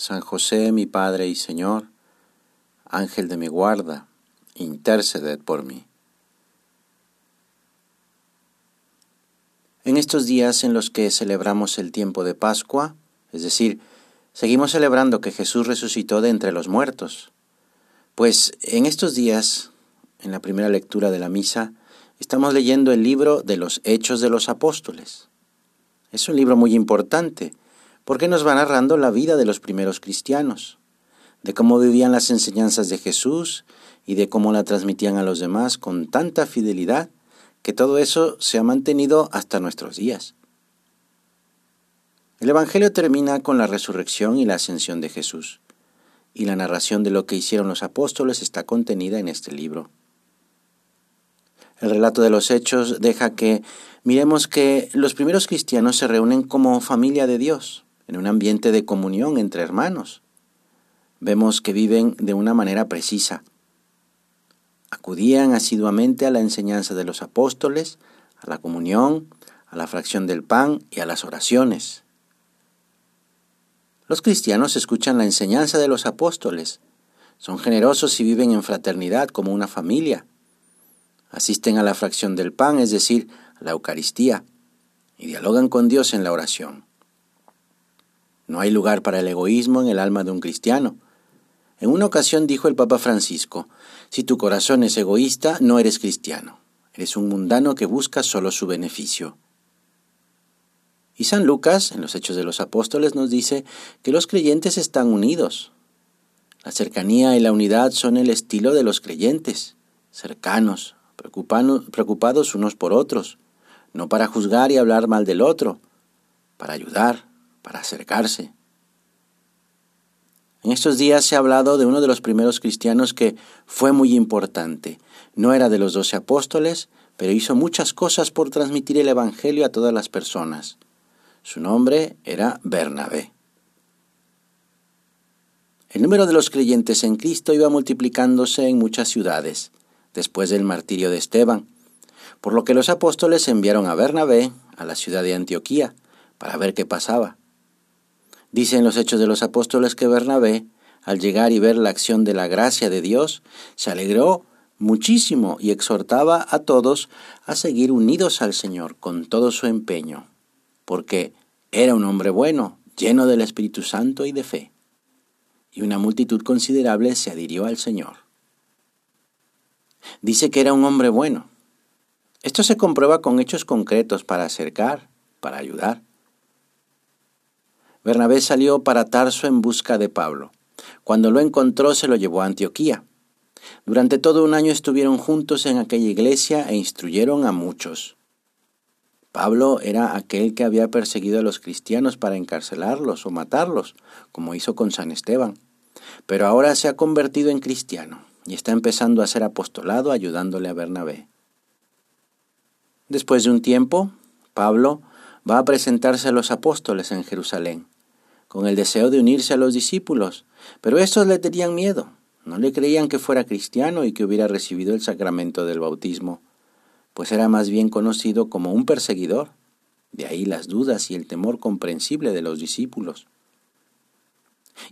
San José, mi Padre y Señor, Ángel de mi guarda, interceded por mí. En estos días en los que celebramos el tiempo de Pascua, es decir, seguimos celebrando que Jesús resucitó de entre los muertos, pues en estos días, en la primera lectura de la misa, estamos leyendo el libro de los Hechos de los Apóstoles. Es un libro muy importante, porque nos va narrando la vida de los primeros cristianos, de cómo vivían las enseñanzas de Jesús y de cómo la transmitían a los demás con tanta fidelidad que todo eso se ha mantenido hasta nuestros días. El Evangelio termina con la resurrección y la ascensión de Jesús, y la narración de lo que hicieron los apóstoles está contenida en este libro. El relato de los hechos deja que miremos que los primeros cristianos se reúnen como familia de Dios, en un ambiente de comunión entre hermanos. Vemos que viven de una manera precisa. Acudían asiduamente a la enseñanza de los apóstoles, a la comunión, a la fracción del pan y a las oraciones. Los cristianos escuchan la enseñanza de los apóstoles, son generosos y viven en fraternidad como una familia. Asisten a la fracción del pan, es decir, a la Eucaristía, y dialogan con Dios en la oración. No hay lugar para el egoísmo en el alma de un cristiano. En una ocasión dijo el Papa Francisco, si tu corazón es egoísta, no eres cristiano, eres un mundano que busca solo su beneficio. Y San Lucas, en los Hechos de los Apóstoles, nos dice que los creyentes están unidos. La cercanía y la unidad son el estilo de los creyentes, cercanos, preocupados unos por otros, no para juzgar y hablar mal del otro, para ayudar, para acercarse. En estos días se ha hablado de uno de los primeros cristianos que fue muy importante. No era de los doce apóstoles, pero hizo muchas cosas por transmitir el Evangelio a todas las personas. Su nombre era Bernabé. El número de los creyentes en Cristo iba multiplicándose en muchas ciudades, después del martirio de Esteban, por lo que los apóstoles enviaron a Bernabé a la ciudad de Antioquía para ver qué pasaba. Dicen los Hechos de los Apóstoles que Bernabé, al llegar y ver la acción de la gracia de Dios, se alegró muchísimo y exhortaba a todos a seguir unidos al Señor con todo su empeño, porque era un hombre bueno, lleno del Espíritu Santo y de fe. Y una multitud considerable se adhirió al Señor. Dice que era un hombre bueno. Esto se comprueba con hechos concretos para acercar, para ayudar. Bernabé salió para Tarso en busca de Pablo. Cuando lo encontró se lo llevó a Antioquía. Durante todo un año estuvieron juntos en aquella iglesia e instruyeron a muchos. Pablo era aquel que había perseguido a los cristianos para encarcelarlos o matarlos, como hizo con San Esteban. Pero ahora se ha convertido en cristiano y está empezando a ser apostolado ayudándole a Bernabé. Después de un tiempo, Pablo va a presentarse a los apóstoles en Jerusalén, con el deseo de unirse a los discípulos, pero estos le tenían miedo, no le creían que fuera cristiano y que hubiera recibido el sacramento del bautismo, pues era más bien conocido como un perseguidor, de ahí las dudas y el temor comprensible de los discípulos.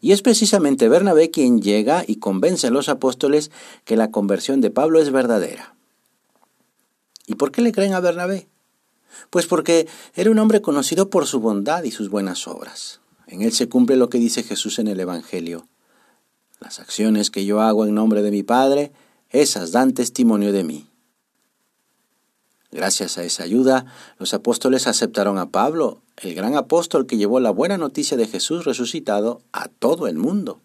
Y es precisamente Bernabé quien llega y convence a los apóstoles que la conversión de Pablo es verdadera. ¿Y por qué le creen a Bernabé? Pues porque era un hombre conocido por su bondad y sus buenas obras. En él se cumple lo que dice Jesús en el Evangelio. Las acciones que yo hago en nombre de mi Padre, esas dan testimonio de mí. Gracias a esa ayuda, los apóstoles aceptaron a Pablo, el gran apóstol que llevó la buena noticia de Jesús resucitado a todo el mundo.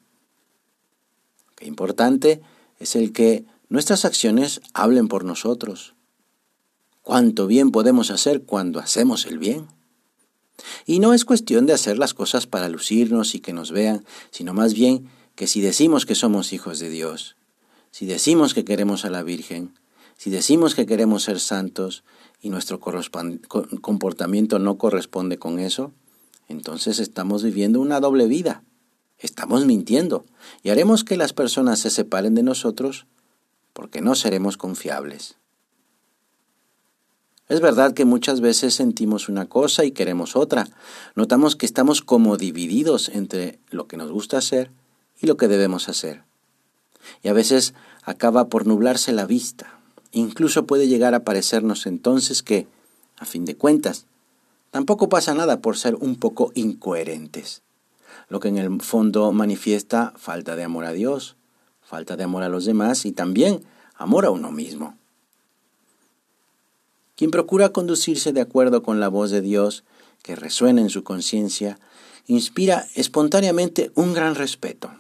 Qué importante es el que nuestras acciones hablen por nosotros cuánto bien podemos hacer cuando hacemos el bien. Y no es cuestión de hacer las cosas para lucirnos y que nos vean, sino más bien que si decimos que somos hijos de Dios, si decimos que queremos a la Virgen, si decimos que queremos ser santos y nuestro comportamiento no corresponde con eso, entonces estamos viviendo una doble vida. Estamos mintiendo y haremos que las personas se separen de nosotros porque no seremos confiables. Es verdad que muchas veces sentimos una cosa y queremos otra. Notamos que estamos como divididos entre lo que nos gusta hacer y lo que debemos hacer. Y a veces acaba por nublarse la vista. Incluso puede llegar a parecernos entonces que, a fin de cuentas, tampoco pasa nada por ser un poco incoherentes, lo que en el fondo manifiesta falta de amor a Dios, falta de amor a los demás y también amor a uno mismo. Quien procura conducirse de acuerdo con la voz de Dios que resuena en su conciencia, inspira espontáneamente un gran respeto.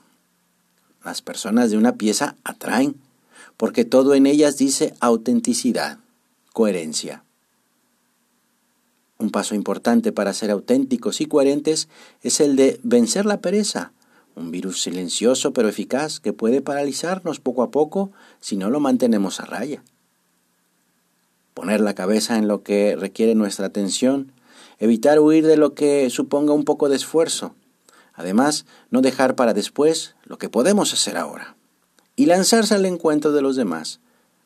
Las personas de una pieza atraen, porque todo en ellas dice autenticidad, coherencia. Un paso importante para ser auténticos y coherentes es el de vencer la pereza, un virus silencioso pero eficaz que puede paralizarnos poco a poco si no lo mantenemos a raya poner la cabeza en lo que requiere nuestra atención, evitar huir de lo que suponga un poco de esfuerzo, además no dejar para después lo que podemos hacer ahora, y lanzarse al encuentro de los demás,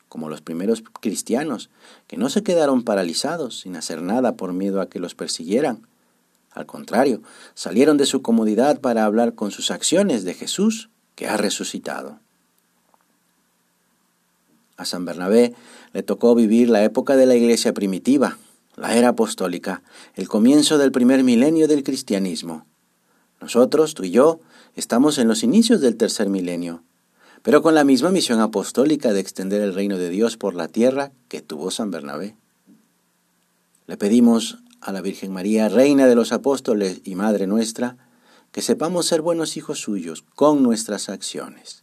como los primeros cristianos, que no se quedaron paralizados sin hacer nada por miedo a que los persiguieran. Al contrario, salieron de su comodidad para hablar con sus acciones de Jesús, que ha resucitado. A San Bernabé le tocó vivir la época de la iglesia primitiva, la era apostólica, el comienzo del primer milenio del cristianismo. Nosotros, tú y yo, estamos en los inicios del tercer milenio, pero con la misma misión apostólica de extender el reino de Dios por la tierra que tuvo San Bernabé. Le pedimos a la Virgen María, Reina de los Apóstoles y Madre nuestra, que sepamos ser buenos hijos suyos con nuestras acciones.